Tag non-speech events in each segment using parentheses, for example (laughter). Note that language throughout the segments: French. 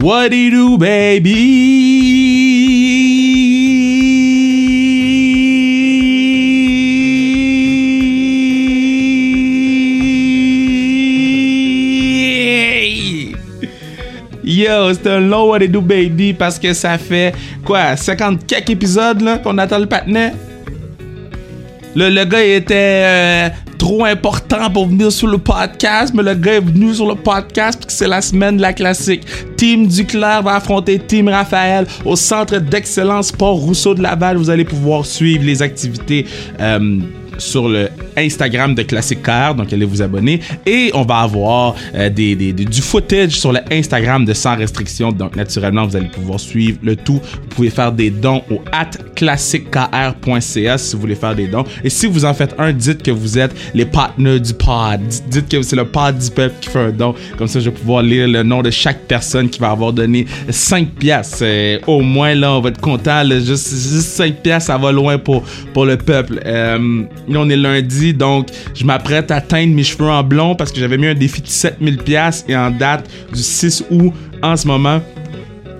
What do you do, baby? Yo, c'est un long What do you do, baby parce que ça fait quoi, 50 quelques épisodes là qu'on attend le patinet? Le, le gars il était euh, trop important pour venir sur le podcast, mais le gars est venu sur le podcast parce que c'est la semaine de la classique. Team Duclair va affronter Team Raphaël au centre d'excellence Port Rousseau de Laval. Vous allez pouvoir suivre les activités. euh, sur le Instagram de Classic Car, donc allez vous abonner. Et on va avoir euh, des, du footage sur le Instagram de Sans Restriction. Donc naturellement, vous allez pouvoir suivre le tout. Vous pouvez faire des dons au at classickr.ca si vous voulez faire des dons. Et si vous en faites un, dites que vous êtes les partenaires du pod. Dites- que c'est le pod du peuple qui fait un don. Comme ça, je vais pouvoir lire le nom de chaque personne qui va avoir donné 5 piastres. Euh, au moins, là, on va être content. là. juste, juste 5 piastres, ça va loin pour, pour le peuple. Euh, on est lundi, donc je m'apprête à teindre mes cheveux en blond parce que j'avais mis un défi de 7000 piastres et en date du 6 août en ce moment.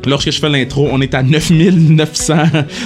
Lorsque je fais l'intro, on est à 9900,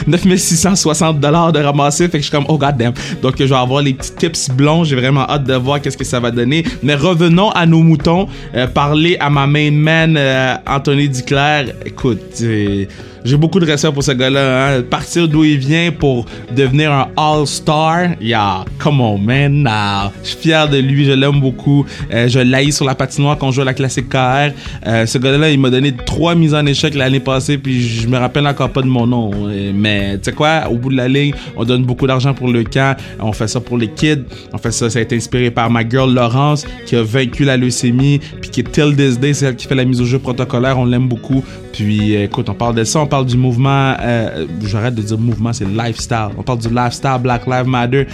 9660 dollars de ramasser. Fait que je suis comme, oh god damn. Donc, je vais avoir les petits tips blonds. J'ai vraiment hâte de voir qu'est-ce que ça va donner. Mais revenons à nos moutons. Euh, parler à ma main man, euh, Anthony Duclair. Écoute, euh, j'ai beaucoup de respect pour ce gars-là. Hein. Partir d'où il vient pour devenir un All-Star. Yeah, come on, man. Nah. Je suis fier de lui. Je l'aime beaucoup. Euh, je l'haïs sur la patinoire quand on joue à la classique KR. Euh, ce gars-là, il m'a donné trois mises en échec l'année passée. Puis je me rappelle encore pas de mon nom. Mais tu sais quoi, au bout de la ligne, on donne beaucoup d'argent pour le camp. On fait ça pour les kids. On fait ça. Ça a été inspiré par ma girl Laurence qui a vaincu la leucémie. Puis qui est till this day, c'est elle qui fait la mise au jeu protocolaire. On l'aime beaucoup. Puis euh, écoute, on parle de ça, on parle du mouvement, euh, j'arrête de dire mouvement, c'est lifestyle. On parle du lifestyle Black Lives Matter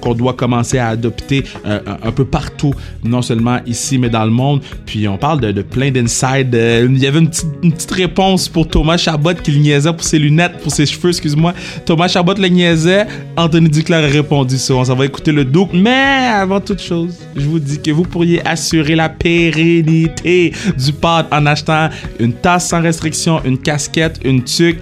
qu'on doit commencer à adopter euh, un, peu partout, non seulement ici, mais dans le monde. Puis on parle de, plein d'inside. euh, Il y avait une petite, réponse pour Thomas Chabot qui le niaisait pour ses lunettes, pour ses cheveux, excuse-moi. Thomas Chabot le niaisait, Anthony Duclair a répondu ça. On s'en va écouter le doc. Mais avant toute chose, je vous dis que vous pourriez assurer la pérennité du pod en achetant une tasse sans une casquette, une tuque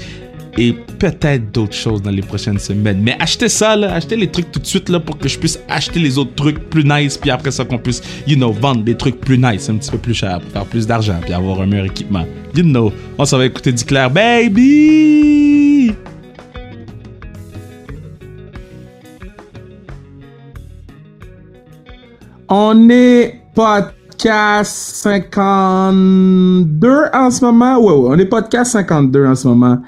et peut-être d'autres choses dans les prochaines semaines. Mais achetez ça, achetez les trucs tout de suite là, pour que je puisse acheter les autres trucs plus nice, puis après ça qu'on puisse, you know, vendre des trucs plus nice, un petit peu plus cher, pour faire plus d'argent, puis avoir un meilleur équipement. You know, on s'en va écouter du clair, baby! On est podcast 52 en ce moment. Ouais, ouais, on est podcast 52 en ce moment.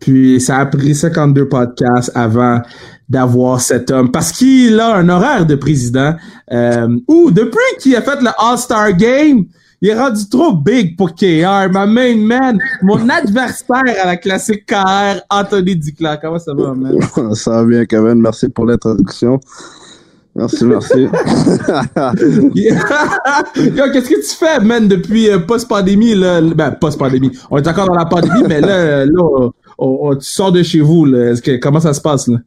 Puis ça a pris 52 podcasts avant d'avoir cet homme. Parce qu'il a un horaire de président. Euh, ou depuis qu'il a fait le All-Star Game, il est rendu trop big pour KR. Ma main man, mon adversaire à la classique KR, Anthony Duclair. Comment ça va, man? (laughs) Ça va bien, Kevin. Merci pour l'introduction. Merci, merci. (laughs) Yo, qu'est-ce que tu fais, man, depuis euh, post-pandémie, là? Ben, post-pandémie. On est encore dans la pandémie, mais là, euh, là on- on- on- tu sors de chez vous, là. Est-ce que, comment ça se passe, là?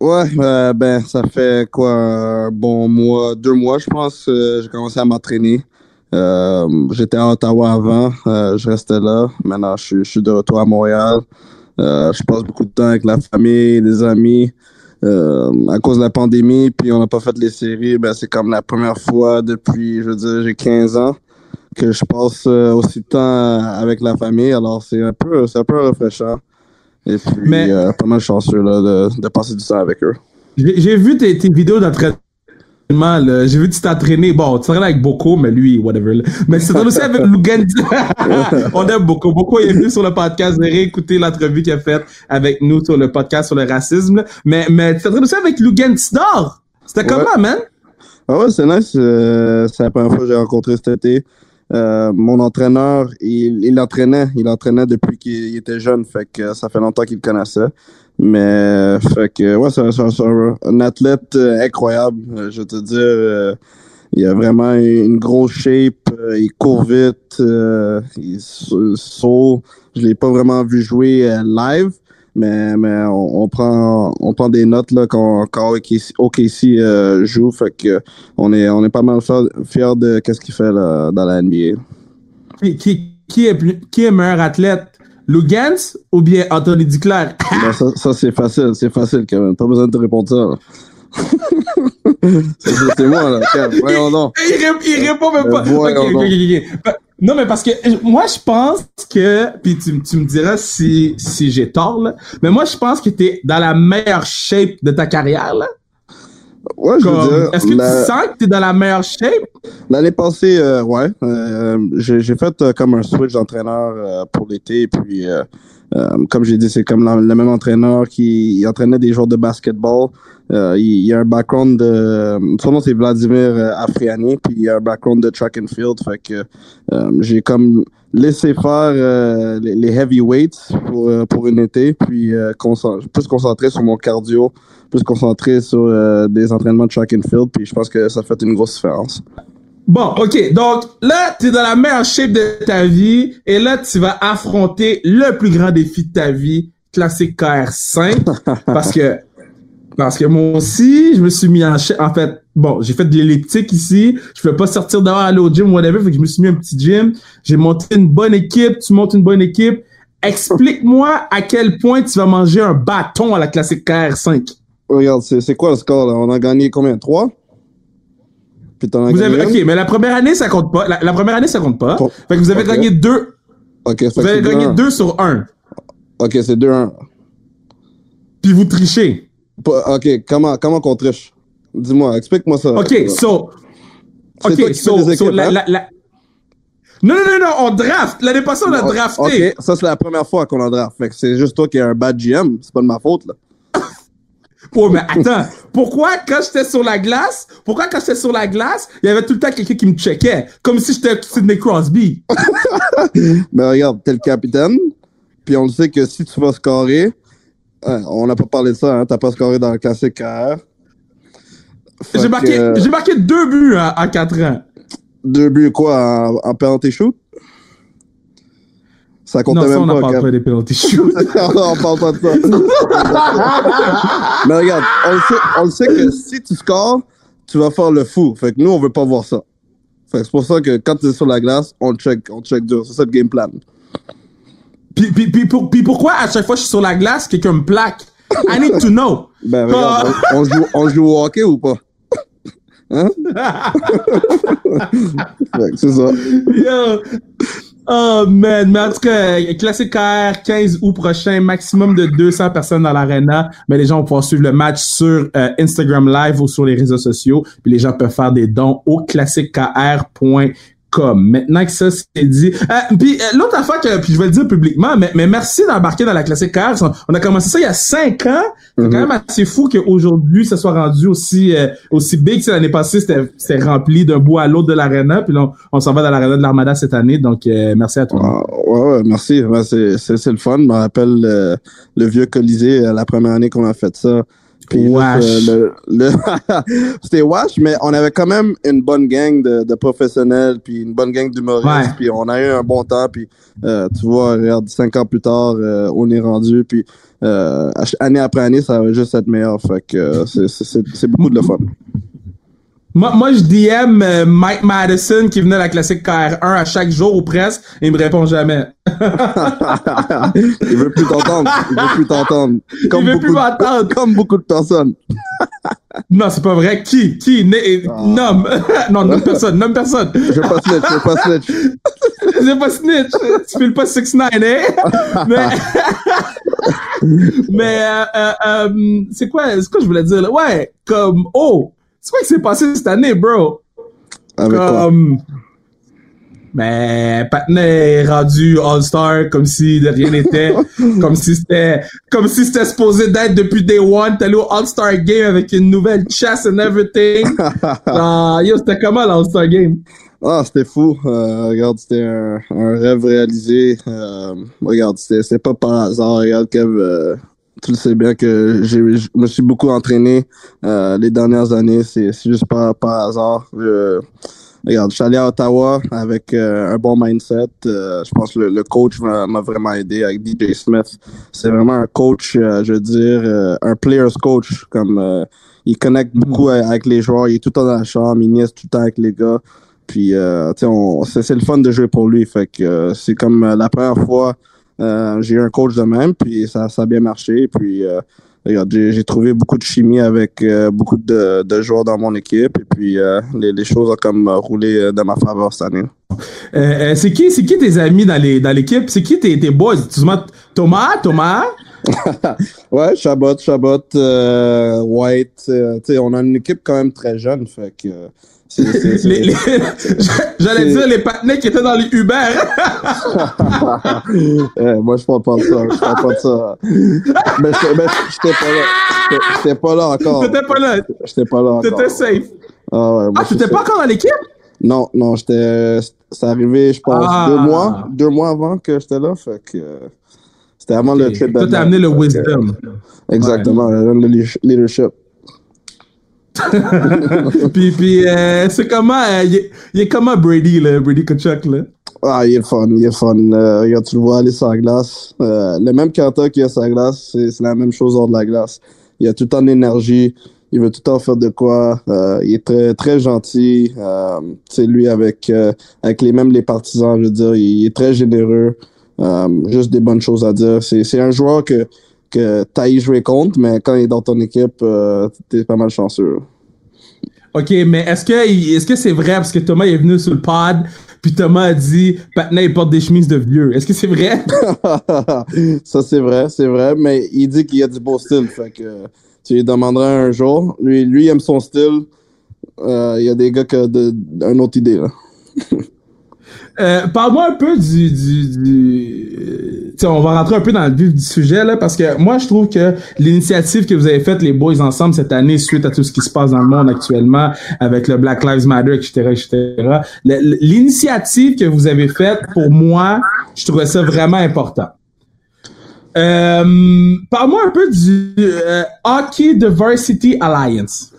ouais, euh, ben, ça fait quoi, un bon mois, deux mois, je pense, euh, j'ai commencé à m'entraîner. J'étais à Ottawa avant, je restais là. Maintenant, je, suis- je suis de retour à Montréal. Je passe beaucoup de temps avec la famille, les amis. Euh, à cause de la pandémie, puis on n'a pas fait les séries, ben, c'est comme la première fois depuis, je veux dire, j'ai 15 ans que je passe euh, aussi de temps avec la famille. Alors, c'est un peu, c'est un peu rafraîchant. Et puis, Mais- euh, pas mal chanceux là, de, de passer du temps avec eux. J'ai vu tes, tes vidéos d'entraînement. J'ai vu que tu t'entraînais. Bon, tu t'entraînes avec Boko, mais lui, whatever. Mais tu t'entraînes aussi avec Lugan. (laughs) On aime Boko. Boko est venu sur le podcast. Vous avez écouté l'entrevue qu'il a faite avec nous sur le podcast sur le racisme. Mais, mais tu t'entraînes aussi avec Lugan Tidor. C'était Ouais. comment, man? Ah ouais, c'est nice. euh, c'est la première fois que j'ai rencontré cet été. Euh, mon entraîneur, il, il l'entraînait. Il l'entraînait depuis qu'il était jeune. Fait que ça fait longtemps qu'il connaissait. Mais, fait que, ouais, c'est un, un- athlète euh, incroyable. Euh, Je te dire, euh, il a vraiment une grosse shape. il court vite. il sa- saute. Je l'ai pas vraiment vu jouer live. Mais, mais on, on prend on prend des notes là quand, quand OKC, joue. Fait que on est, on est pas mal fiers fiers de qu'est-ce qu'il fait là, dans la NBA. Qui, qui, qui est, qui est meilleur athlète? Lugans ou bien Anthony Duclair? (laughs) Ben, ça, ça c'est facile, c'est facile, Kevin. Pas besoin de te répondre ça. (laughs) c'est moi, là. Voyons donc. il, il répond même Euh, pas. ok. Non, mais parce que euh, moi, je pense que, puis tu, tu me diras si, si j'ai tort, là, mais moi, je pense que t'es dans la meilleure shape de ta carrière, là. Ouais, je veux Comme, dire, Est-ce que la- tu sens que t'es dans la meilleure shape? L'année passée, euh, ouais, euh, j'ai fait euh, comme un switch d'entraîneur euh, pour l'été. Puis, euh, comme j'ai dit, c'est comme la- le même entraîneur qui entraînait des joueurs de basketball. Euh, il, il a un background de... Son nom, c'est Vladimir Afriani, puis il a un background de track and field. Fait que euh, j'ai comme laissé faire euh, les, les heavyweights pour, pour une été, puis euh, concent- plus concentré sur mon cardio, plus concentré sur euh, des entraînements de track and field, puis je pense que ça fait une grosse différence. Bon, ok. Donc, là, t'es dans la meilleure shape de ta vie, et là, tu vas affronter le plus grand défi de ta vie, classique KR5, (laughs) parce que, parce que moi aussi, je me suis mis en. En fait, bon, j'ai fait de l'elliptique ici. Je peux pas sortir dehors, aller au gym, whatever. Fait que je me suis mis un petit gym. J'ai monté une bonne équipe. Tu montes une bonne équipe. Explique-moi à quel point tu vas manger un bâton à la classique KR5. Regarde, c'est c'est quoi le score là? On a gagné combien? Trois? Puis t'en as Vous gagné avez, ok, mais la première année, ça compte pas. La, la première année, ça compte pas. Fait que vous avez gagné deux, Ok, ça vous avez gagné deux sur un. Ok, c'est 2-1. Puis vous trichez. Ok, comment, comment qu'on triche? Dis-moi, explique-moi ça. Ok, so, ok, so, la, hein? la, la- Non, non, non, non, on draft. L'année passée, on a drafté. Ok, ça c'est la première fois qu'on en draft. Fait que c'est juste toi qui es un bad GM, c'est pas de ma faute là. Oh, mais attends. Pourquoi, quand j'étais sur la glace, pourquoi, quand j'étais sur la glace, il y avait tout le temps quelqu'un qui me checkait? Comme si j'étais Sidney Crosby? (laughs) Mais regarde, t'es le capitaine, puis on le sait que si tu vas scorer, hein, on n'a pas parlé de ça, hein, t'as pas scoré dans le classique J'ai marqué, euh, marqué deux buts à, à 4 ans. deux buts quoi, en, en penalty shoot? Ça comptait Non, ça, même on n'en pas, parle Kev. pas des penalty shoots. (laughs) on parle pas de ça. (laughs) Mais regarde, on le, sait, on le sait que si tu scores, tu vas faire le fou. Fait que nous, on veut pas voir ça. Fait que c'est pour ça que quand tu es sur la glace, on check, on check dur. C'est ça le game plan. puis, puis, puis, pour- puis pourquoi à chaque fois que je suis sur la glace, quelqu'un me plaque? I need to know. (laughs) Ben regarde, Ah. on, on joue, on joue au hockey ou pas? Hein? C'est ça. Yo. Oh man, mais en tout cas, classique KR, 15 août prochain, maximum de 200 personnes dans l'arena. Mais les gens vont pouvoir suivre le match sur euh, Instagram Live ou sur les réseaux sociaux. Puis les gens peuvent faire des dons au classiquekr.com. Maintenant que ça c'est dit, euh, puis euh, l'autre affaire que puis je vais le dire publiquement, mais, mais merci d'embarquer dans la classique KR. On a commencé ça il y a cinq ans. C'est Mhm. quand même assez fou qu'aujourd'hui ça soit rendu aussi euh, aussi big. L'année passée c'était c'était rempli d'un bout à l'autre de l'arena, puis là, on, on s'en va dans l'arena de l'Armada cette année. Donc euh, merci à toi. Ah, ouais, ouais, merci. Ouais, c'est, le fun. Je me rappelle euh, le vieux Colisée, la première année qu'on a fait ça. Euh, (laughs) C'était wash, mais on avait quand même une bonne gang de, de professionnels, puis une bonne gang d'humoristes, puis on a eu un bon temps, puis euh, tu vois, regarde, cinq ans plus tard, euh, on est rendu, puis euh, année après année, ça va juste être meilleur. Fait que c'est, beaucoup de le fun. Moi, moi, je DM euh, Mike Madison qui venait à la classique KR1 à chaque jour ou presque, et il me répond jamais. (laughs) il veut plus t'entendre. Il veut plus t'entendre. Comme veut beaucoup plus m'entendre. Comme beaucoup de personnes. Non, c'est pas vrai. Qui? Qui? Né- Ah. Nomme. (laughs) non, nomme personne. Nomme personne. Je pas snitch, je pas snitch. (laughs) C'est pas snitch. Tu files pas 6-9, hein? Mais, mais euh, euh, euh, c'est quoi, c'est quoi je voulais dire là? Ouais, comme, oh, c'est quoi qui s'est passé cette année, bro? Avec quoi? Comme, mais Patna est rendu All-Star comme si de rien n'était, (laughs) comme si c'était, comme si c'était supposé d'être depuis day one. T'es allé au All-Star Game avec une nouvelle chasse and everything. (laughs) Ah, yo, c'était comment l'All-Star Game? Ah, c'était fou. Euh, regarde, c'était un, un rêve réalisé. Euh, regarde, c'était c'était pas par hasard. Regarde, Kev, euh, tu le sais bien que je me suis beaucoup entraîné euh, les dernières années. C'est juste pas par hasard. Je- regarde, je suis allé à Ottawa avec euh, un bon mindset. Euh, je pense que le, le coach m'a vraiment aidé avec DJ Smith. C'est vraiment un coach, euh, je veux dire, euh, un player's coach. Comme euh, il connecte beaucoup avec les joueurs. Il est tout le temps dans la chambre. Il niaise tout le temps avec les gars. puis euh, tu sais, c'est c'est le fun de jouer pour lui. Fait que euh, c'est comme la première fois euh, j'ai eu un coach de même, puis ça, ça a bien marché. Puis euh, j'ai trouvé beaucoup de chimie avec euh, beaucoup de, de joueurs dans mon équipe, et puis les, les choses ont comme roulé de ma faveur cette année. C'est qui, c'est qui tes amis dans les dans l'équipe? C'est qui tes, tes boys? Thomas, Thomas? (laughs) Ouais, Chabot, Chabot, White, on a une équipe quand même très jeune, fait que J'allais dire les partenaires qui étaient dans les Uber. (laughs) Eh, moi, je parle pas de ça. Je parle pas de ça. Mais j'étais pas là. J'étais- pas là encore. T'étais pas là. J'étais pas là encore. T'étais safe. Ah ouais, moi, Ah, t'étais pas encore dans l'équipe? Non, non, j'étais. C'est arrivé, je pense, Ah. deux mois, deux mois avant que j'étais là. Fait que c'était avant le trip Toi, t'as amené le wisdom. Exactement, le leadership. (laughs) puis, puis euh, c'est comment, euh, il est- il est comment Brady, Brady Kachuk? Ah, il est fun, il est fun. Euh, tu le vois aller sur la glace. Euh, le même Kanta qui a sur la glace, c'est c'est la même chose hors de la glace. Il a tout le temps de l'énergie. Il veut tout le temps faire de quoi. Euh, il est très très gentil. Euh, sais, lui avec euh, avec les mêmes les partisans, je veux dire, il est très généreux. Euh, juste des bonnes choses à dire. C'est c'est un joueur que que t'as jouer contre, mais quand il est dans ton équipe, euh, t'es pas mal chanceux. OK, mais est-ce que est-ce que c'est vrai? Parce que Thomas est venu sur le pod puis Thomas a dit Patna il porte des chemises de vieux. Est-ce que c'est vrai? (laughs) Ça, c'est vrai, c'est vrai, mais il dit qu'il a du beau style. Fait que tu lui demanderas un jour. Lui, lui il aime son style. Euh, Il y a des gars qui ont de, une autre idée. Là. (laughs) Euh, Parle-moi un peu du, du, du euh, on va rentrer un peu dans le vif du sujet là parce que moi je trouve que l'initiative que vous avez faite les boys ensemble cette année suite à tout ce qui se passe dans le monde actuellement avec le Black Lives Matter etc etc l'initiative que vous avez faite pour moi je trouvais ça vraiment important. Euh, parle-moi un peu du euh, Hockey Diversity Alliance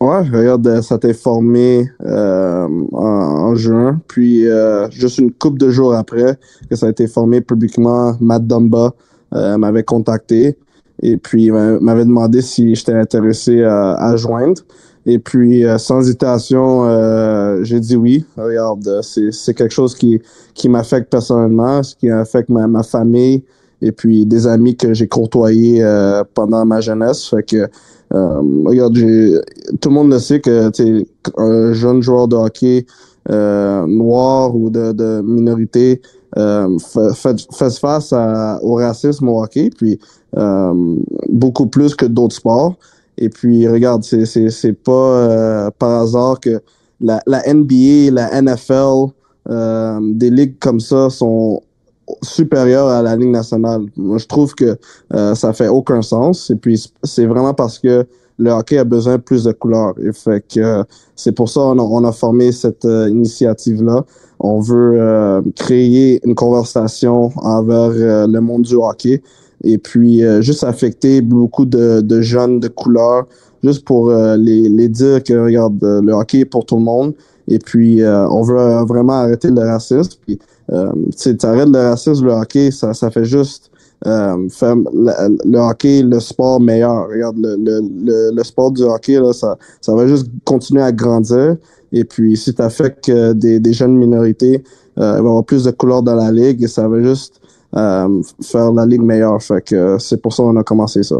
Ouais, regarde, euh, ça t'est formé euh, en, en juin. Puis, euh, juste une couple de jours après que ça a été formé publiquement, Matt Dumba euh, m'avait contacté. Et puis, m'avait demandé si j'étais intéressé à, joindre. Et puis, euh, sans hésitation, euh, j'ai dit oui. Regarde, c'est c'est quelque chose qui, qui m'affecte personnellement, ce qui affecte ma, ma famille et puis des amis que j'ai côtoyés euh, pendant ma jeunesse. Fait que, euh, regarde, tout le monde le sait que un jeune joueur de hockey euh, noir ou de, de minorité euh, fait, fait, fait face à, au racisme au hockey, puis euh, beaucoup plus que d'autres sports. Et puis, regarde, c'est c'est c'est pas euh, par hasard que la, la NBA, la NFL, euh, des ligues comme ça sont supérieures à la Ligue nationale. Je trouve que euh, ça fait aucun sens. Et puis, c'est vraiment parce que le hockey a besoin de plus de couleurs. Et fait que euh, c'est pour ça qu'on a, on a formé cette euh, initiative-là. On veut euh, créer une conversation envers le monde du hockey et puis juste affecter beaucoup de, de jeunes de couleur, juste pour les, les dire que regarde, le hockey est pour tout le monde. Et puis on veut vraiment arrêter le racisme. Euh, tu arrêtes le racisme, le hockey, ça, ça fait juste euh, faire le, hockey, le sport meilleur. Regarde, le, le, le, sport du hockey, là, ça, ça va juste continuer à grandir. Et puis, si tu affectes des, des jeunes minorités, il va y avoir plus de couleurs dans la ligue et ça va juste euh, faire la ligue meilleure. Fait que c'est pour ça qu'on a commencé ça.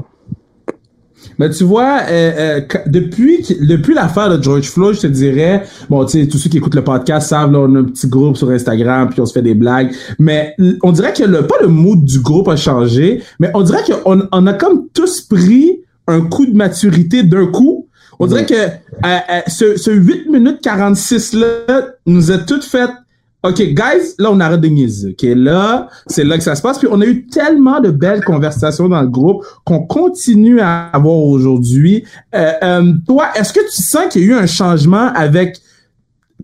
Mais tu vois, euh, euh, depuis depuis l'affaire de George Floyd, je te dirais, bon, tu sais, tous ceux qui écoutent le podcast savent, là, on a un petit groupe sur Instagram, puis on se fait des blagues. Mais on dirait que le pas le mood du groupe a changé, mais on dirait qu'on on a comme tous pris un coup de maturité d'un coup. On dirait que euh, euh, ce, ce 8 minutes 46 là nous a tout fait OK, guys, là, on arrête de niaiser. OK, là, c'est là que ça se passe. Puis on a eu tellement de belles conversations dans le groupe qu'on continue à avoir aujourd'hui. Euh, euh, toi, est-ce que tu sens qu'il y a eu un changement avec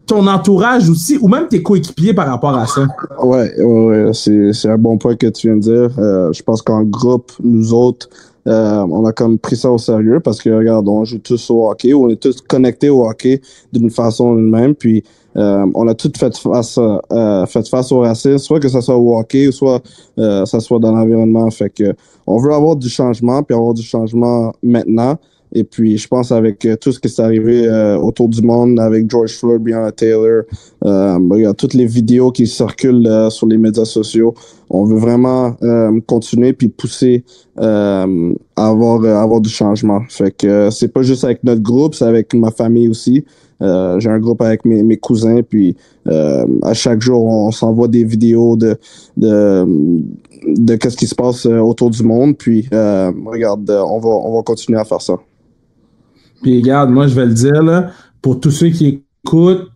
ton entourage aussi, ou même tes coéquipiers par rapport à ça? Ouais, ouais, ouais, c'est, un bon point que tu viens de dire. Euh, je pense qu'en groupe, nous autres, euh, on a comme pris ça au sérieux parce que, regarde, on joue tous au hockey, on est tous connectés au hockey d'une façon ou d'une même, puis euh, on a tous fait face, euh, fait face au racisme, soit que ça soit au hockey, soit euh, ça soit dans l'environnement. Fait que on veut avoir du changement, puis avoir du changement maintenant. Et puis, je pense avec euh, tout ce qui s'est arrivé euh, autour du monde, avec George Floyd, Breonna Taylor, euh, regarde, toutes les vidéos qui circulent euh, sur les médias sociaux, on veut vraiment euh, continuer puis pousser euh, à avoir, avoir du changement. Fait que c'est pas juste avec notre groupe, c'est avec ma famille aussi. Euh, j'ai un groupe avec mes, mes cousins, puis euh, à chaque jour, on s'envoie des vidéos de de, de qu'est-ce qui se passe autour du monde. Puis euh, regarde, on va on va continuer à faire ça. Puis regarde, moi je vais le dire là, pour tous ceux qui écoutent,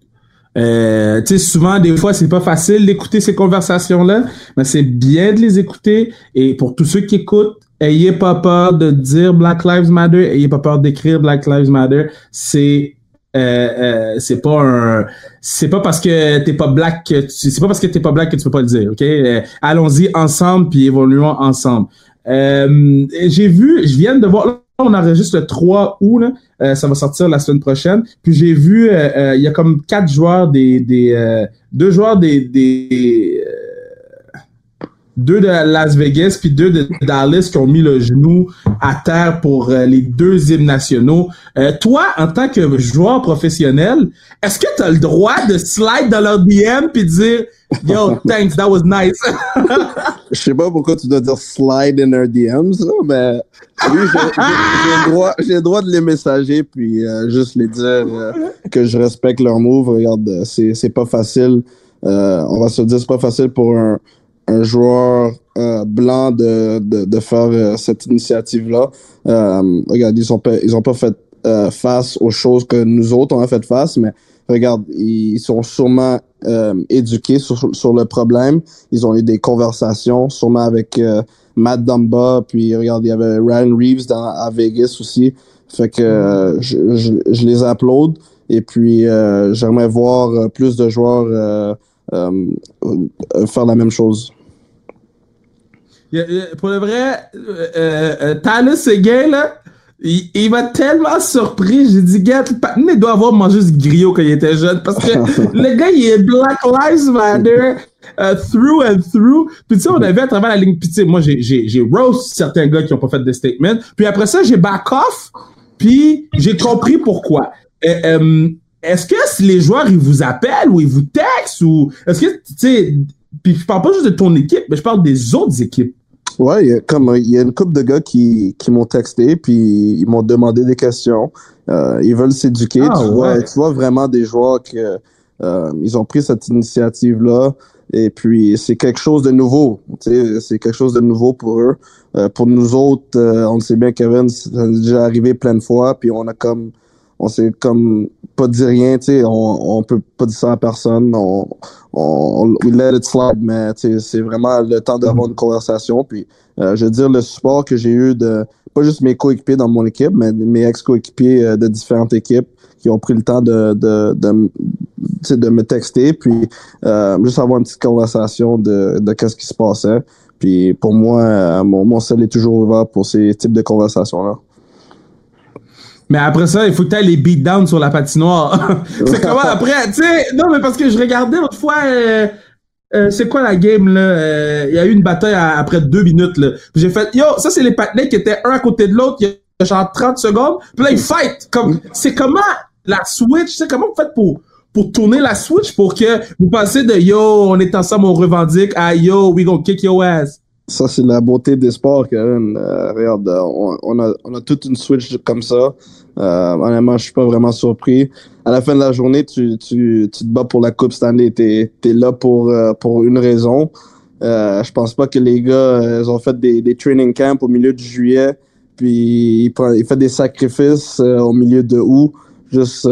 euh, tu sais, souvent, des fois, c'est pas facile d'écouter ces conversations-là, mais c'est bien de les écouter. Et pour tous ceux qui écoutent, ayez pas peur de dire Black Lives Matter, ayez pas peur d'écrire Black Lives Matter. C'est euh, euh, c'est pas un c'est pas parce que t'es pas black que tu- c'est pas parce que t'es pas black que tu peux pas le dire ok? Euh, allons-y ensemble puis évoluons ensemble euh, j'ai vu je viens de voir on enregistre le 3 août là, euh, ça va sortir la semaine prochaine puis j'ai vu euh, euh, il y a comme quatre joueurs des des deux joueurs des des deux de Las Vegas puis deux de Dallas qui ont mis le genou à terre pour les deux hymnes nationaux. Toi, en tant que joueur professionnel, est-ce que tu as le droit de slide dans leur DM puis dire Yo, thanks, that was nice? (laughs) Je sais pas pourquoi tu dois dire slide in her DMs, là, mais oui, j'ai- le droit, droit de les messager puis euh, juste les dire euh, que je respecte leur move. Regarde, euh, c'est pas facile. Euh, on va se dire c'est pas facile pour un, un joueur euh, blanc de, de, de faire cette initiative-là. Regarde, ils ont pas, ils ont pas fait face aux choses que nous autres on a fait face, mais regarde, ils sont sûrement euh, éduqués sur, sur le problème. Ils ont eu des conversations, sûrement avec euh, Matt Dumba, puis regarde, il y avait Ryan Reeves dans, à Vegas aussi. Fait que euh, je, je, je les applaudis. Et puis, euh, j'aimerais voir euh, plus de joueurs euh, faire la même chose. Pour le vrai, euh, euh, Tyler Seguin, là, il, il m'a tellement surpris. J'ai dit, gars, le doit avoir mangé ce griot quand il était jeune. Parce que (laughs) le gars, il est Black Lives Matter euh, through and through. Puis tu sais, on avait à travers la ligne. Puis tu sais, moi, j'ai, j'ai, j'ai roast certains gars qui ont pas fait de statement. Puis après ça, j'ai back off. Puis j'ai compris pourquoi. Euh, euh, est-ce que si les joueurs, ils vous appellent ou ils vous textent ou est-ce que, tu sais, puis je parle pas juste de ton équipe, mais je parle des autres équipes. Ouais, il y a, comme il y a une couple de gars qui, qui m'ont texté puis ils m'ont demandé des questions. Euh, ils veulent s'éduquer. Ah, tu, vois, tu vois vraiment des joueurs que euh, ils ont pris cette initiative là et puis c'est quelque chose de nouveau. Tu sais, c'est quelque chose de nouveau pour eux. Euh, pour nous autres, euh, on le sait bien, Kevin, ça est déjà arrivé plein de fois puis on a comme on s'est comme pas dit rien, tu sais, on, on peut pas dire ça à personne, on, on, we let it slide, mais c'est vraiment le temps d'avoir une conversation, puis euh, je veux dire, le support que j'ai eu de, pas juste mes coéquipiers dans mon équipe, mais mes ex-coéquipiers euh, de différentes équipes qui ont pris le temps de, de, de, sais, de me texter, puis euh, juste avoir une petite conversation de, de qu'est-ce qui se passait. Puis pour moi, euh, mon, mon sel est toujours ouvert pour ces types de conversations-là. Mais après ça, il faut que tu les beat down sur la patinoire. (laughs) c'est comment après, tu sais, non, mais parce que je regardais l'autre fois, euh, euh, c'est quoi la game, là? Euh, Il y a eu une bataille à- après deux minutes, là. J'ai fait, yo, ça, c'est les patinets qui étaient un à côté de l'autre, il y a genre 30 secondes. Puis là, ils fight. Comme, c'est comment la switch, tu sais, comment vous faites pour, pour tourner la switch pour que vous passez de yo, on est ensemble, on revendique à yo, we gonna kick your ass. Ça, c'est la beauté des sports, Kevin. Euh, regarde, on, on, a, on a toute une switch comme ça. Euh, honnêtement, je suis pas vraiment surpris. À la fin de la journée, tu, tu, tu te bats pour la Coupe Stanley. T'es es là pour, euh, pour une raison. Euh, je pense pas que les gars, euh, ils ont fait des, des training camps au milieu de juillet, puis ils, prennent- ils font des sacrifices euh, au milieu de août juste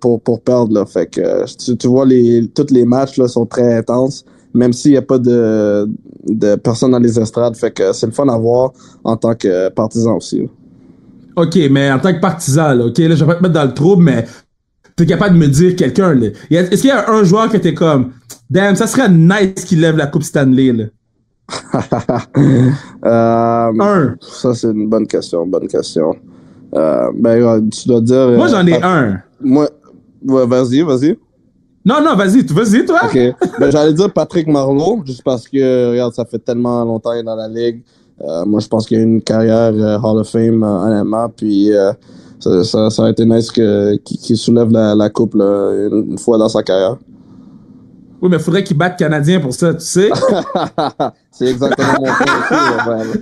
pour, pour perdre. Là. Fait que tu, tu vois, les, tous les matchs là, sont très intenses même s'il n'y a pas de, de personnes dans les estrades. Fait que c'est le fun à voir en tant que partisan aussi. là. OK, mais en tant que partisan, là, OK, là, je vais pas te mettre dans le trouble, mais t'es capable de me dire quelqu'un, là. Est-ce qu'il y a un joueur que t'es comme, damn, ça serait nice qu'il lève la Coupe Stanley, là? (laughs) Euh, Un. ça, c'est une bonne question, bonne question. Euh, ben, euh, tu dois dire... Moi, euh, j'en ai Pat- un. Moi, ouais, vas-y, vas-y. Non, non, vas-y, tu- vas-y, toi. OK. ben, j'allais dire Patrick Marleau, juste parce que, regarde, ça fait tellement longtemps qu'il est dans la ligue. Euh, moi, je pense qu'il a une carrière euh, Hall of Fame, euh, honnêtement. Puis, euh, ça, ça, ça aurait été nice que, qu'il qu'il soulève la, la coupe là, une, une fois dans sa carrière. Oui, mais faudrait qu'il batte Canadien pour ça, tu sais. (laughs) C'est exactement mon point aussi.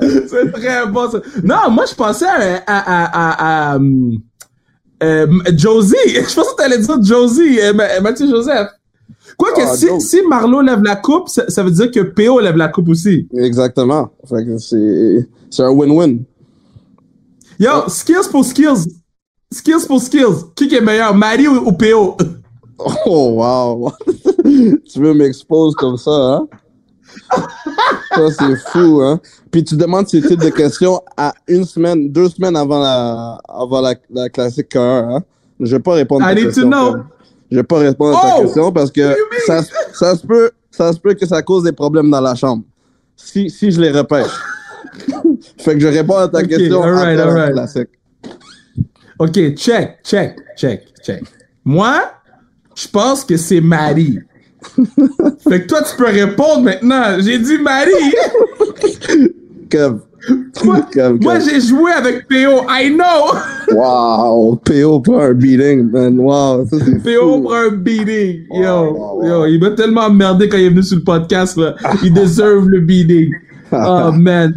(laughs) c'est très bon, ça. Non, moi, je pensais à, à, à, à, à, euh, Josie. (laughs) Je pensais que t'allais dire Josie, Ma- Mathieu Joseph. Quoique, Ah, si, si Marlowe lève la coupe, ça, ça veut dire que PO lève la coupe aussi. Exactement. Fait que c'est, c'est un win-win. Yo, skills pour skills. Skills pour skills. Qui est meilleur, Marie ou, ou PO? (laughs) Oh, wow. (laughs) tu veux m'exposer comme ça, hein? (laughs) Ça, c'est fou, hein? Puis tu demandes ces types de questions à une semaine, deux semaines avant la, avant la, la classique cœur, hein? Je vais pas répondre à I need to know. Je vais pas répondre à Oh! ta question parce que ça, ça se peut, ça se peut que ça cause des problèmes dans la chambre. Si, si je les repêche. (laughs) fait que je réponds à ta question classique. OK, check, check, check, check. Moi, je pense que c'est Marie. (laughs) fait que toi, tu peux répondre maintenant. J'ai dit Marie. (laughs) Moi, (laughs) moi, j'ai joué avec PO. I know. (laughs) Wow, PO pour un beating, man. Wow, ça PO pour un beating. Yo, Wow, wow, wow. yo, il m'a tellement emmerdé quand il est venu sur le podcast. Là. Il deserve le beating. (laughs) Oh, man.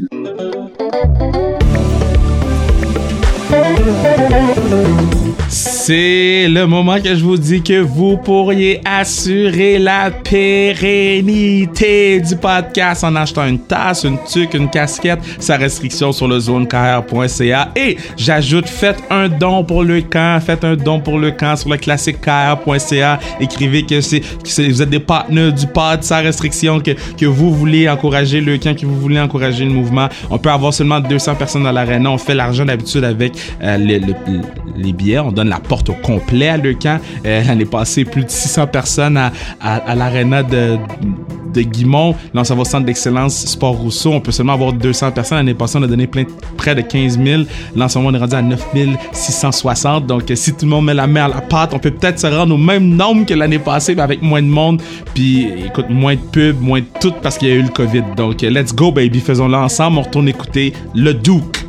C'est le moment que je vous dis que vous pourriez assurer la pérennité du podcast en achetant une tasse, une tuque, une casquette, sa restriction sur le zonekr.ca. Et j'ajoute, faites un don pour le camp, faites un don pour le camp sur le classiquekr.ca. Écrivez que c'est, que vous êtes des partenaires du pod, sa restriction, que, que vous voulez encourager le camp, que vous voulez encourager le mouvement. On peut avoir seulement 200 personnes dans l'aréna. On fait l'argent d'habitude avec euh, le- le- les billets. La porte au complet à le camp. Euh, L'année passée, plus de 600 personnes à, à, l'aréna de, Guimont. Là, au centre d'excellence Sport Rousseau. On peut seulement avoir 200 personnes. L'année passée, on a donné près de 15 000. Là, on est rendu à 9 660. Donc, euh, si tout le monde met la main à la pâte, on peut peut-être se rendre au même nombre que l'année passée, mais avec moins de monde. Puis, écoute, moins de pubs, moins de tout parce qu'il y a eu le COVID. Donc, euh, let's go, baby. Faisons-le ensemble. On retourne écouter le Duke.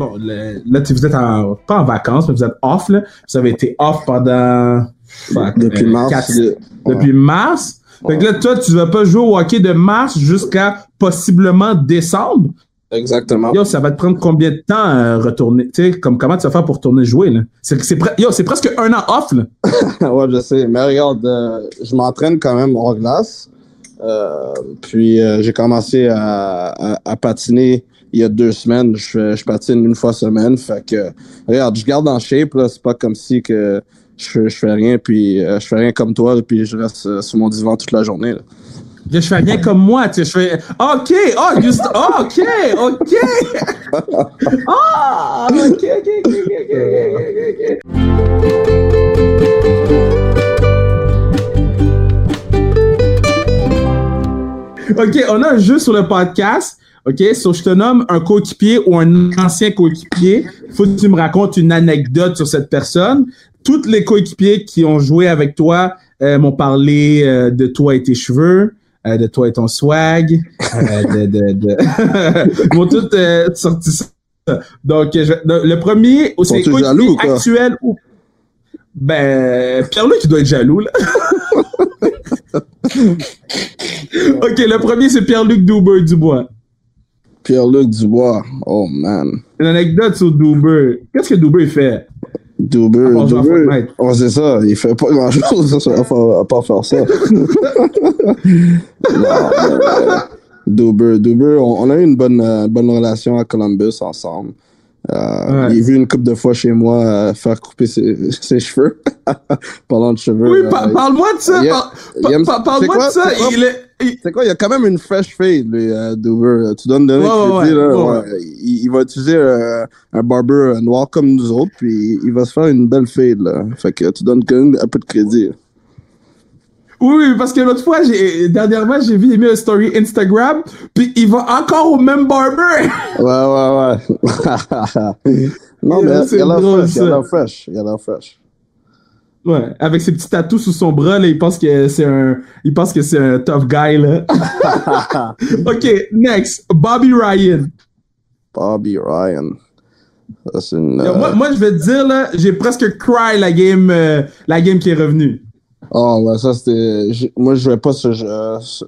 Bon, le- là, vous êtes en- pas en vacances, mais vous êtes off. Là. Vous avez été off pendant... Depuis euh, mars. quatre- de- depuis mars. Fait que là, toi, tu vas pas jouer au hockey de mars jusqu'à possiblement décembre. Exactement. Yo, ça va te prendre combien de temps à retourner? Tu sais, comme comment tu vas faire pour retourner jouer, là? C'est, c'est, pre- yo, c'est presque un an off, là. (laughs) ouais, je sais. Mais regarde, euh, je m'entraîne quand même hors glace. Euh, puis euh, j'ai commencé à, à, à patiner il y a deux semaines. Je, je patine une fois semaine. Fait que regarde, je garde en shape. là. C'est pas comme si que je, je fais rien puis euh, je fais rien comme toi puis je reste euh, sur mon divan toute la journée. là. Je fais rien comme moi, tu sais, je fais, ok, oh, juste, oh, ok, ok. (laughs) Ah, ok, ok, ok, ok, ok, ok, ok. Ok, on a un jeu sur le podcast. Ok, so je te nomme un coéquipier ou un ancien coéquipier. Faut que tu me racontes une anecdote sur cette personne. Tous les coéquipiers qui ont joué avec toi euh, m'ont parlé euh, de toi et tes cheveux, euh, de toi et ton swag, de, de, de... (laughs) m'ont tous euh, sorti ça. Donc, je- le, premier, c'est coéquipier actuel ou ben, Pierre-Luc, doit être jaloux, là. (laughs) ok, le premier, c'est Pierre-Luc Dubois. Pierre-Luc Dubois. Oh man. Une anecdote sur Douber. Qu'est-ce que Douber fait? Duber, Duber. Oh, c'est ça. Il fait pas grand chose (laughs) à, part faire ça. (laughs) non, euh, Duber, Duber, on, on a eu une bonne, euh, bonne relation à Columbus ensemble. Euh, Ouais. Vu une couple de fois chez moi euh, faire couper ses, (laughs) ses cheveux. (laughs) Parlant de cheveux. Oui, euh, pa- parle-moi de ça. pa- pa- Parle-moi de ça. Il est- il- c'est quoi, il y a quand même une fresh fade, lui, euh, Dover. Tu dois me donner Ouais, ouais, là. ouais, Ouais. Il, il va utiliser euh, un barber noir comme nous autres, puis il va se faire une belle fade, là. Fait que tu donnes quand même un peu de crédit. Oui, parce que l'autre fois, j'ai, dernièrement, j'ai vu, il a mis un story Instagram, puis il va encore au même barber. Ouais, ouais, ouais. (laughs) non, mais c'est il a l'air fresh, il a l'air fresh, il a l'air fresh. Ouais, avec ses petits tatous sous son bras, là, il pense que c'est un, il pense que c'est un tough guy, là. (laughs) ok, next. Bobby Ryan. Bobby Ryan. Une, Yo, euh, moi, moi, je vais te dire, là, j'ai presque cry la game, euh, la game qui est revenue. Oh, ouais, ça, c'était. Moi, je jouais pas ce, ce,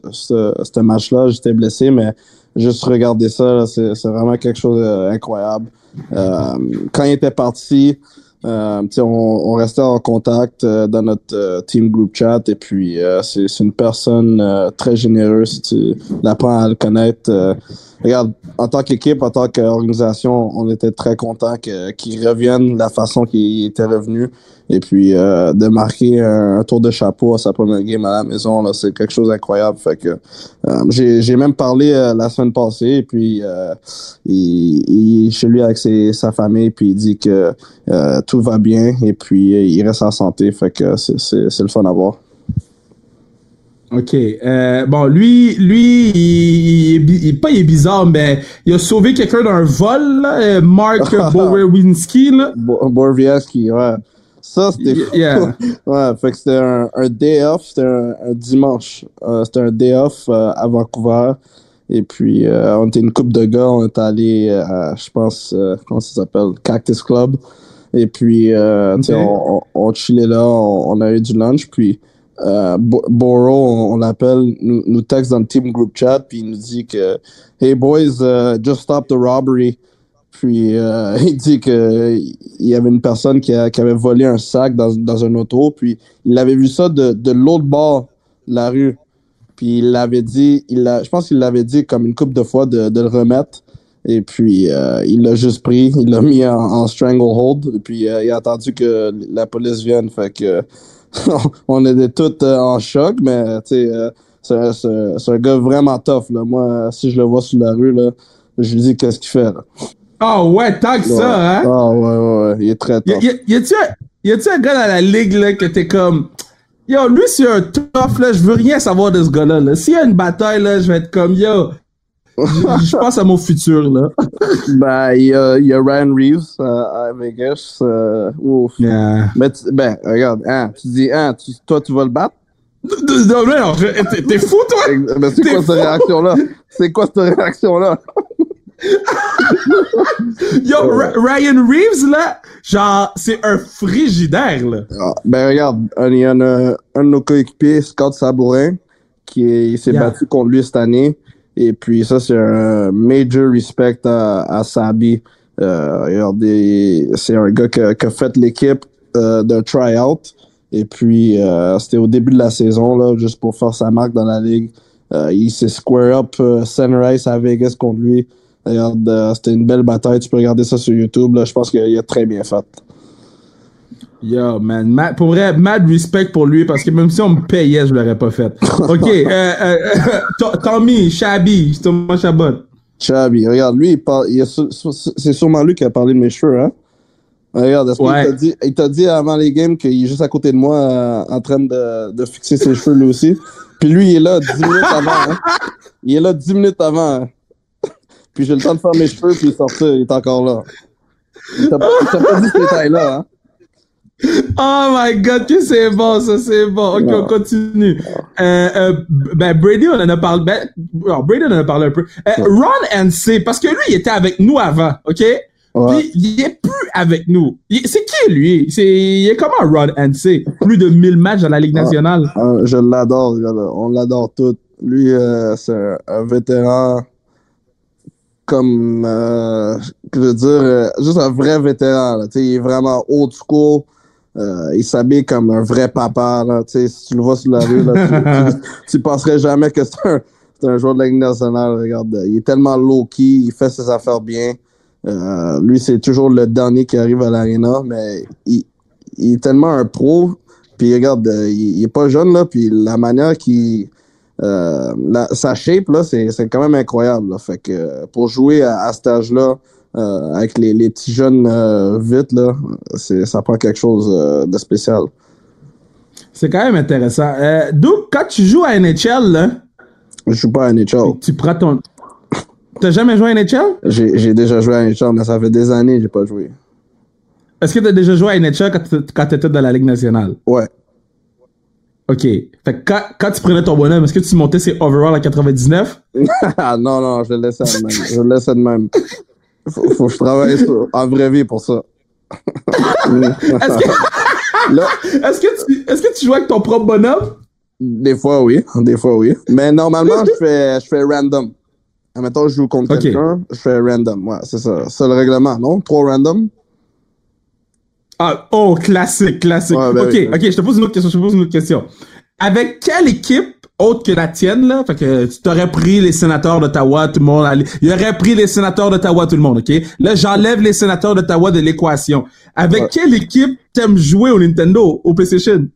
ce, match-là, j'étais blessé, mais juste regarder ça, c'est vraiment quelque chose d'incroyable. Euh, quand il était parti, euh, on, on restait en contact euh, dans notre euh, team group chat, et puis euh, c'est une personne euh, très généreuse, tu apprends à le connaître. euh, regarde, en tant qu'équipe, en tant qu'organisation, on était très contents que- qu'il revienne de la façon qu'il était revenu. Et puis euh, de marquer un, un tour de chapeau à sa première game à la maison, là, c'est quelque chose d'incroyable. Fait que euh, j'ai, j'ai même parlé euh, la semaine passée, et puis il, est chez lui avec ses, sa famille, puis il dit que tout va bien, et puis il reste en santé. Fait que c'est, c'est, c'est le fun à voir. Ok. Euh, bon, lui, lui, il, il pas il est bizarre, mais il a sauvé quelqu'un d'un vol, là, Mark (laughs) Borowinski, là. Bo- ouais. Ça, c'était fou. Yeah. (laughs) Ouais, fait que c'était un, un day off, c'était un, un dimanche. Euh, c'était un day off euh, à Vancouver. Et puis, euh, on était une coupe de gars, on est allé à, je pense, comment ça s'appelle, Cactus Club. Et puis, euh, tu sais, Ok. on, on, on chillait là, on, on a eu du lunch. Puis, Bo- Boro, on, on l'appelle, nous, nous texte dans le team group chat, puis il nous dit que, Hey boys, uh, just stop the robbery. Puis euh, (laughs) il dit que il y avait une personne qui, a- avait volé un sac dans, dans un auto, puis il avait vu ça de, de l'autre bord de la rue. Puis il l'avait dit, il l'a, je pense qu'il l'avait dit comme une couple de fois de, de le remettre. Et puis euh, il l'a juste pris, il l'a mis en, stranglehold. Et puis euh, il a attendu que la police vienne. Fait que (laughs) on était tous euh, en choc, mais tu sais, c'est, un gars vraiment tough. Moi, si je le vois sur la rue, là, je lui dis qu'est-ce qu'il fait. Oh ouais, tant que ça, hein? Ah ouais, ouais, ouais, il est très tough. y, a-tu un, un gars dans la ligue, là, que t'es comme, yo, lui, c'est un tough, là, je veux rien savoir de ce gars-là, là. S'il y a une bataille, là, je vais être comme, yo, (laughs) je pense à mon futur, là. (laughs) Ben, il y a, il y a Ryan Reeves euh, à Vegas. euh, ouf. Yeah. Mais tu- ben, regarde, hein, tu dis, hein, tu- toi, tu vas le battre? Non, non, non, t'es- fou, toi? Mais c'est T'es quoi cette réaction-là? C'est quoi cette réaction-là? (laughs) (laughs) Yo, Ryan Reeves, là, genre, c'est un frigidaire, là. Ah, Ben, regarde, il y en a un de nos coéquipiers, Scott Sabourin, qui s'est Yeah. battu contre lui cette année. Et puis, ça, c'est un major respect à, à Sabi. Euh, c'est un gars qui a, fait l'équipe euh, d'un try-out. Et puis, euh, c'était au début de la saison, là, juste pour faire sa marque dans la ligue. Euh, il s'est square up Sunrise à Vegas contre lui. Regarde, euh, c'était une belle bataille. Tu peux regarder ça sur YouTube. Là. Je pense qu'il a très bien fait. Yo, man, mad- pour vrai, mad respect pour lui, parce que même si on me payait, je l'aurais pas fait. (laughs) OK, euh, euh, To- Tommy, Shabby, Thomas Chabot. Chabi, regarde, lui, il parle, il c'est sûrement lui qui a parlé de mes cheveux, hein? Regarde, est-ce Ouais. t'a dit, il t'a dit avant les games qu'il est juste à côté de moi euh, en train de, de fixer ses cheveux lui aussi. Puis lui, il est là 10 minutes avant, hein? (laughs) Il est là 10 minutes avant. hein. Puis j'ai le temps de faire mes cheveux, puis il sort ça, il est encore là. Il t'a pas dit ce détail-là, hein? Oh my god, que c'est bon, ça, c'est bon. OK, on continue. Euh, euh, ben, Brady, on en a parlé, ben, alors, Brady, on en a parlé un peu. Euh, Ron NC, parce que lui, il était avec nous avant, OK? Ouais. Puis, il est plus avec nous. C'est qui, lui? C'est, il est comment, Ron NC? Plus de 1000 matchs dans la Ligue nationale. Ah, je l'adore, on l'adore tout. Lui, euh, c'est un vétéran comme, euh, je veux dire, euh, juste un vrai vétéran. Là, il est vraiment old school. Euh, il s'habille comme un vrai papa. Là, si tu le vois sur la rue, là, tu, (laughs) tu, tu penserais jamais que c'est un, joueur de la Ligue nationale. Regarde, il est tellement low-key, il fait ses affaires bien. Euh, lui, c'est toujours le dernier qui arrive à l'arena, mais il, il est tellement un pro. Puis regarde, il, il est pas jeune là, puis la manière qu'il euh, la- sa shape là, c'est c'est quand même incroyable. Là. Fait que euh, pour jouer à, à cet âge-là, euh, avec les, les petits jeunes euh, vite là, c'est ça prend quelque chose de spécial. C'est quand même intéressant. Donc, quand tu joues à NHL, là, Je joue pas à NHL. tu prends ton... T'as jamais joué à NHL? J'ai j'ai déjà joué à NHL, mais ça fait des années que j'ai pas joué. Est-ce que tu as déjà joué à NHL quand tu quand étais dans la Ligue nationale? Ouais. OK. Fait que quand, quand tu prenais ton bonhomme, est-ce que tu montais ses overall à 99? (laughs) non, non, je le laissais de même. Je le laissais de même. Faut, faut que je travaille sur- en vraie vie pour ça. (laughs) Est-ce que, (laughs) Là, est-ce que tu, est-ce que tu jouais avec ton propre bonhomme? des fois, oui. Des fois, oui. Mais normalement, je fais, je fais random. Admettons, je joue contre quelqu'un, je fais random. Ouais, c'est ça. C'est le règlement, non? Trois random? Ah, oh, classique, classique. Ouais, ben ok, oui. ok, je te pose une autre question, je te pose une autre question. Avec quelle équipe autre que la tienne, là, fait que tu t'aurais pris les sénateurs d'Ottawa, tout le monde, allait- il aurait pris les sénateurs d'Ottawa, tout le monde, ok? Là, j'enlève les sénateurs d'Ottawa de l'équation. Avec Ouais. quelle équipe t'aimes jouer au Nintendo, au PlayStation?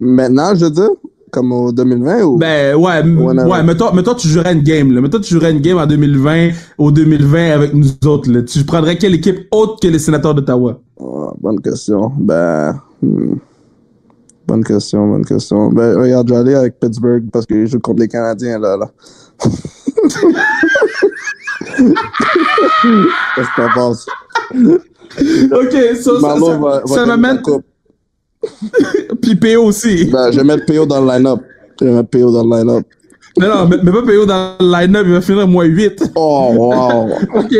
Maintenant, je veux dire? Comme au 2020 ou? Ben, ouais, Ouais, mettons, mettons, tu jouerais une game, là. Mettons, tu jouerais une game en 2020, au 2020 avec nous autres, là. Tu prendrais quelle équipe autre que les sénateurs d'Ottawa? Ah, bonne question. Ben, hmm. bonne question, bonne question. Ben, regarde, je vais aller avec Pittsburgh parce qu'ils jouent contre les Canadiens, là, là. (laughs) Qu'est-ce que t'en penses? Ok, ça, ça, ça, m'amène. (laughs) puis PO aussi. Ben, je vais mettre PO dans le line-up. Je vais mettre PO dans le line-up. Non, non, mais, mais pas PO dans le line-up, il va finir moins 8. Oh, wow! Ok.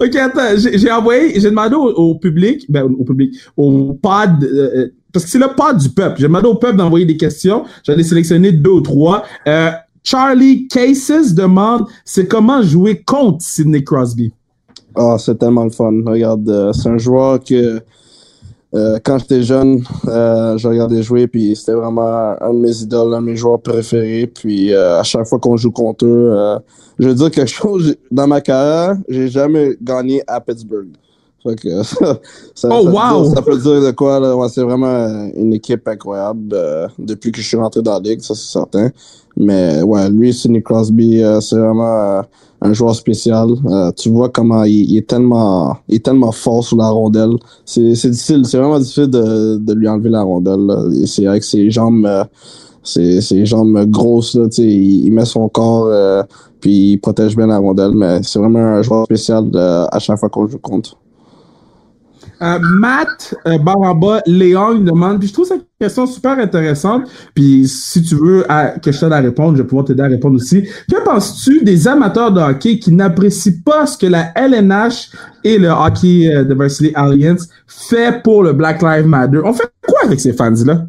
ok, attends, j'ai envoyé, j'ai demandé au, au public, ben au public, au pod, euh, parce que c'est le pod du peuple. J'ai demandé au peuple d'envoyer des questions. J'en ai sélectionné deux ou trois. Euh, Charlie Cases demande, c'est comment jouer contre Sidney Crosby? Ah, c'est tellement le fun. Regarde, euh, c'est un joueur que euh, quand j'étais jeune, euh, je regardais jouer, puis c'était vraiment un de mes idoles, un de mes joueurs préférés. Puis à chaque fois qu'on joue contre eux, je veux dire quelque chose, dans ma carrière, j'ai jamais gagné à Pittsburgh. Fait que, (laughs) ça, ça- Oh, ça, wow! ça peut dire de quoi, là. Ouais, c'est vraiment euh, une équipe incroyable euh, depuis que je suis rentré dans la ligue, ça c'est certain. Mais ouais, lui, Sidney Crosby, euh, c'est vraiment euh, un joueur spécial. Tu vois comment il, il est tellement il est tellement fort sur la rondelle. C'est c'est difficile, c'est vraiment difficile de, de lui enlever la rondelle. là. C'est avec ses jambes ses, ses jambes grosses là, il, il met son corps euh, puis il protège bien la rondelle, mais c'est vraiment un joueur spécial euh, à chaque fois qu'on joue contre. Euh, Matt euh, Baramba Léon il demande, puis je trouve cette question super intéressante, puis si tu veux à- que je t'aide à répondre, je vais pouvoir t'aider à répondre aussi. Que penses-tu des amateurs de hockey qui n'apprécient pas ce que la LNH et le Hockey euh, Diversity Alliance fait pour le Black Lives Matter? On fait quoi avec ces fans-là?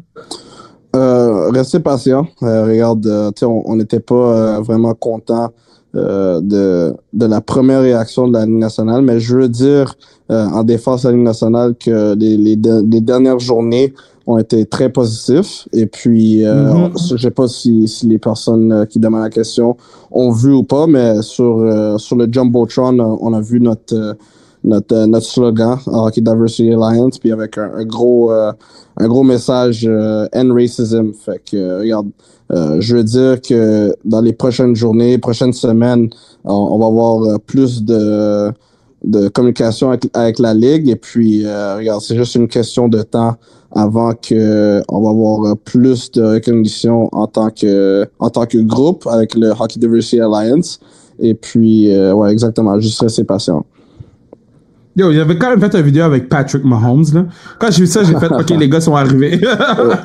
Restez patient. Regarde, on n'était pas vraiment content euh, de, de la première réaction de la Ligue nationale, mais je veux dire euh, en défense de la Ligue nationale que les, les, de- les dernières journées ont été très positifs. Et puis, euh, Mhm. je sais pas si, si les personnes euh, qui demandent la question ont vu ou pas, mais sur, euh, sur le Jumbotron, on a- on a vu notre, euh, notre, euh, notre slogan, Hockey Diversity Alliance, puis avec un, un gros... euh, un gros message euh, end racism. Fait que, euh, regarde, euh, je veux dire que dans les prochaines journées, prochaines semaines, on, va avoir euh, plus de, de communication avec, avec la ligue. Et puis, euh, regarde, c'est juste une question de temps avant que on va avoir euh, plus de recognition en tant que en tant que groupe avec le Hockey Diversity Alliance. Et puis, euh, ouais, exactement, juste rester patient. Yo, j'avais quand même fait une vidéo avec Patrick Mahomes, là. Quand j'ai vu ça, j'ai fait, OK, (laughs) les gars sont arrivés.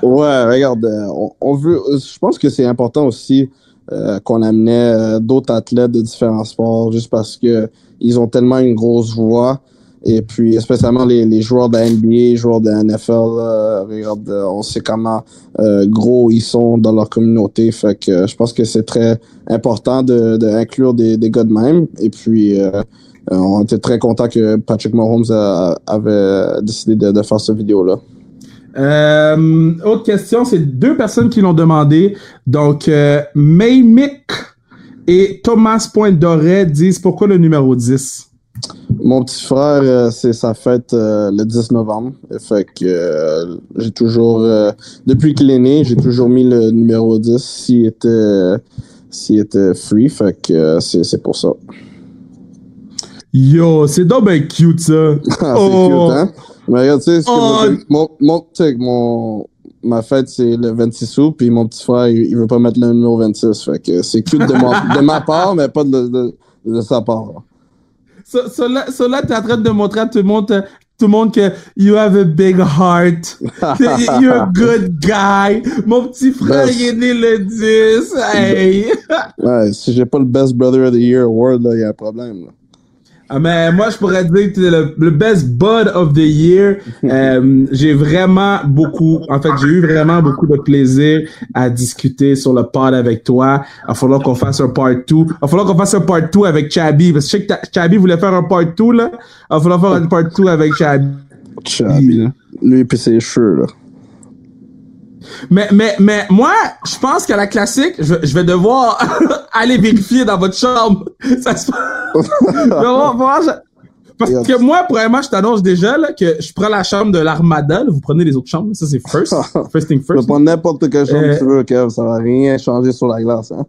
ouais, regarde, euh, on, on veut. Je pense que c'est important aussi euh, qu'on amenait euh, d'autres athlètes de différents sports, juste parce que ils ont tellement une grosse voix. Et puis, spécialement les, les joueurs de la NBA, les joueurs de la NFL, euh, regarde, euh, on sait comment euh, gros ils sont dans leur communauté. Fait que euh, je pense que c'est très important de, de inclure des, des gars de même. Et puis, euh, euh, on était très content que Patrick Mahomes euh, avait décidé de, de faire cette vidéo-là. Euh, autre question, c'est deux personnes qui l'ont demandé. Donc, euh, Maymick et Thomas Pointe Doré disent pourquoi le numéro 10? Mon petit frère, euh, c'est sa fête euh, le 10 novembre. Fait que euh, j'ai toujours, euh, depuis qu'il est né, j'ai toujours mis le numéro 10 s'il était, s'il était free. Fait que euh, c'est, c'est pour ça. Yo, c'est donc ben cute ça. (laughs) Ah, Oh. C'est cute, hein? Mais regarde, tu sais, Oh. mon, mon, mon, ma fête, c'est le 26 août, puis mon petit frère, il, il veut pas mettre le numéro 26. Fait que c'est cute de, mon- (laughs) de ma part, mais pas de, de, de sa part. so, so là, so là t'es en train de montrer à tout le monde, tout le monde que you have a big heart. (laughs) You're a good guy. Mon petit frère, il est né le 10. Hey. Ouais, si j'ai pas le Best Brother of the Year award, là, il y a un problème. Là. Ah, mais moi, je pourrais dire que t'es le, le best bud of the year. (laughs) Euh, j'ai vraiment beaucoup, en fait, j'ai eu vraiment beaucoup de plaisir à discuter sur le pod avec toi. Il va falloir qu'on fasse un part 2. Il va falloir qu'on fasse un part 2 avec Chabi. Parce que je sais que Chabi voulait faire un part 2, là. Il va falloir faire un part 2 avec Chabi. Chabi, là. Lui pis ses cheveux, là. Mais, mais, mais moi, je pense qu'à la classique, je, je vais devoir (laughs) aller vérifier dans votre chambre. Ça se Je (laughs) je- Parce que moi, premièrement, je t'annonce déjà là, que je prends la chambre de l'Armada. là. Vous prenez les autres chambres. Ça, c'est first. (laughs) First thing first. prendre n'importe quelle Euh. que tu veux, Kev. Ça va rien changer sur la glace, hein.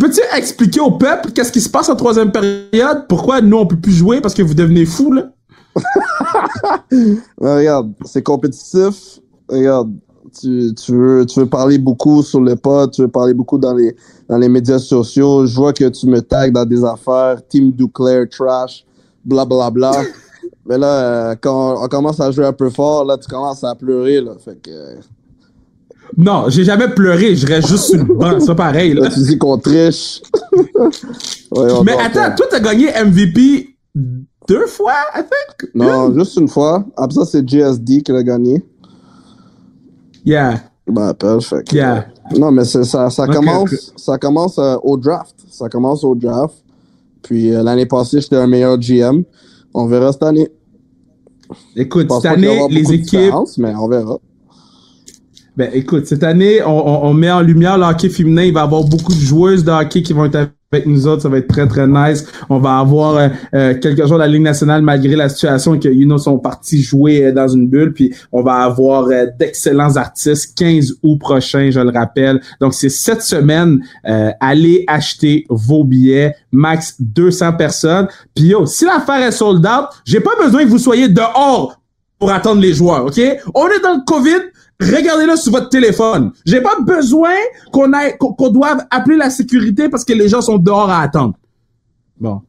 Peux-tu expliquer au peuple qu'est-ce qui se passe en troisième période? Pourquoi nous, on peut plus jouer parce que vous devenez fous, là? (laughs) Mais regarde, c'est compétitif. Regarde, tu, tu, veux, tu veux parler beaucoup sur le pod, tu veux parler beaucoup dans les, dans les médias sociaux. Je vois que tu me tags dans des affaires, Team Duclair, Trash, blablabla. (laughs) Mais là, euh, quand on commence à jouer un peu fort, là, tu commences à pleurer, là. Fait que, euh, Non, j'ai jamais pleuré. Je reste juste sur le banc. C'est pas pareil, là. là, tu dis qu'on triche. (laughs) Mais attends, euh, toi, t'as gagné MVP deux fois, I think? Non, juste une fois. Après ça, c'est GSD qui l'a gagné. Yeah. Ben, appelle, fait que, Yeah. euh, Non, mais ça, ça commence, ça commence euh, au draft. Ça commence au draft. Puis euh, l'année passée, j'étais un meilleur GM. On verra cette année. Écoute, cette année, les équipes, mais on verra. Ben, écoute, cette année, on, on, on met en lumière le hockey féminin. Il va y avoir beaucoup de joueuses de hockey qui vont être avec nous autres. Ça va être très, très nice. On va avoir euh, euh, quelques joueurs de la Ligue nationale malgré la situation que, you know, sont partis jouer euh, dans une bulle. Puis, on va avoir euh, d'excellents artistes 15 août prochain, je le rappelle. Donc, c'est cette semaine. Euh, allez acheter vos billets. Max 200 personnes. Puis, yo, si l'affaire est sold out, j'ai pas besoin que vous soyez dehors pour attendre les joueurs, OK? On est dans le COVID, regardez-le sur votre téléphone. J'ai pas besoin qu'on aille, qu'on doive appeler la sécurité parce que les gens sont dehors à attendre. Bon.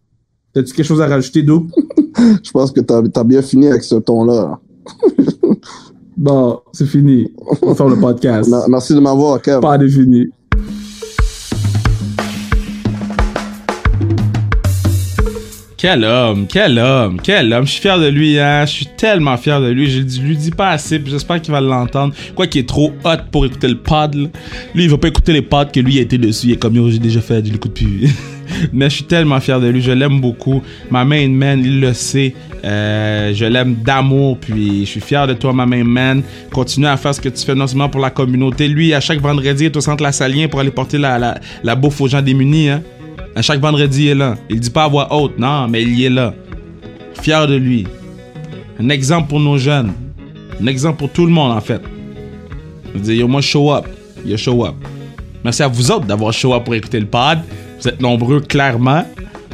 T'as-tu quelque chose à rajouter, Dou? (laughs) Je pense que t'as as bien fini avec ce ton-là. là. (laughs) Bon, c'est fini. On ferme le podcast. Me- Merci de m'avoir, Kev. Pas défini. Quel homme, quel homme, quel homme. Je suis fier de lui, hein. Je suis tellement fier de lui. Je lui dis pas assez, puis j'espère qu'il va l'entendre. Quoi qu'il est trop hot pour écouter le pod, là. Lui, il va pas écouter les pods que lui a été dessus. Il est comme, yo, j'ai déjà fait, je l'écoute plus. (laughs) Mais je suis tellement fier de lui. Je l'aime beaucoup. Ma main man, il le sait. Euh, je l'aime d'amour, puis je suis fier de toi, ma main man. Continue à faire ce que tu fais non seulement pour la communauté. Lui, à chaque vendredi, il est au centre La Salien pour aller porter la, la, la bouffe aux gens démunis, hein. À chaque vendredi, il est là. Il dit pas à voix haute, non, mais il est là. Fier de lui. Un exemple pour nos jeunes. Un exemple pour tout le monde, en fait. Je dire, yo, moi, show up. Yo, show up. Merci à vous autres d'avoir show up pour écouter le pod. Vous êtes nombreux, clairement.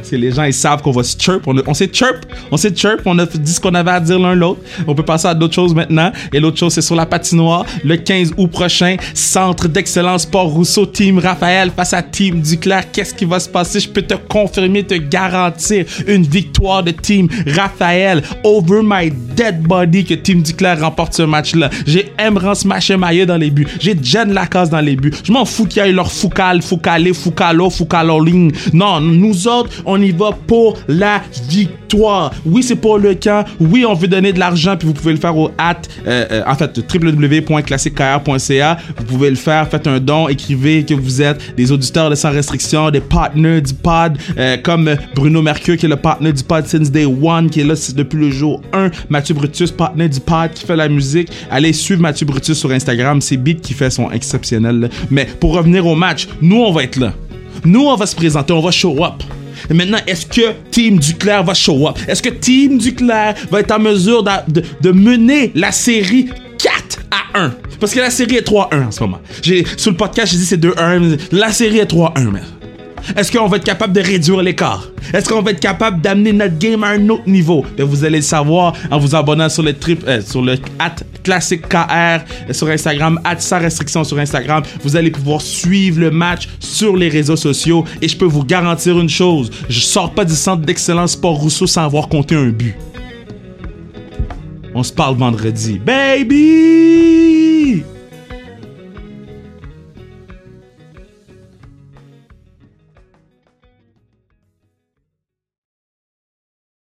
C'est les gens, ils savent qu'on va se chirp. On, on s'est chirp. On s'est chirp. On a dit ce qu'on avait à dire l'un l'autre. On peut passer à d'autres choses maintenant. Et l'autre chose, c'est sur la patinoire. Le 15 août prochain, Centre d'excellence Port Rousseau, Team Raphaël face à Team Duclair. Qu'est-ce qui va se passer? Je peux te confirmer, te garantir une victoire de Team Raphaël over my dead body que Team Duclair remporte ce match-là. J'ai Emrance Machemaye dans les buts. J'ai Jen Lacasse dans les buts. Je m'en fous qu'il y ait leur Foucal, Foucalé, Foucalo, Foucaloling. Non, nous autres, on y va pour la victoire. Oui, c'est pour le camp. Oui, on veut donner de l'argent, puis vous pouvez le faire au at, euh, euh, en fait, www.classiquekr.ca. Vous pouvez le faire, faites un don, écrivez que vous êtes des auditeurs de Sans Restriction, des partenaires du pod, euh, comme Bruno Mercure, qui est le partenaire du pod since day one, qui est là depuis le jour 1. Mathieu Brutus, partenaire du pod, qui fait la musique. Allez suivre Mathieu Brutus sur Instagram. Ses beats qui fait sont exceptionnels. Mais pour revenir au match, nous, on va être là. Nous, on va se présenter, on va show up. Maintenant, est-ce que Team Duclair va show up? Est-ce que Team Duclair va être en mesure de, mener la série 4 à 1? Parce que la série est 3-1 en ce moment. Sur le podcast, j'ai dit c'est 2-1. La série est 3-1, man. Est-ce qu'on va être capable de réduire l'écart? Est-ce qu'on va être capable d'amener notre game à un autre niveau? Ben, vous allez le savoir en vous abonnant sur le trip, euh, sur le at classique KR sur Instagram, at sans restriction sur Instagram. Vous allez pouvoir suivre le match sur les réseaux sociaux et je peux vous garantir une chose, je sors pas du centre d'excellence Sport Rousseau sans avoir compté un but. On se parle vendredi. Baby!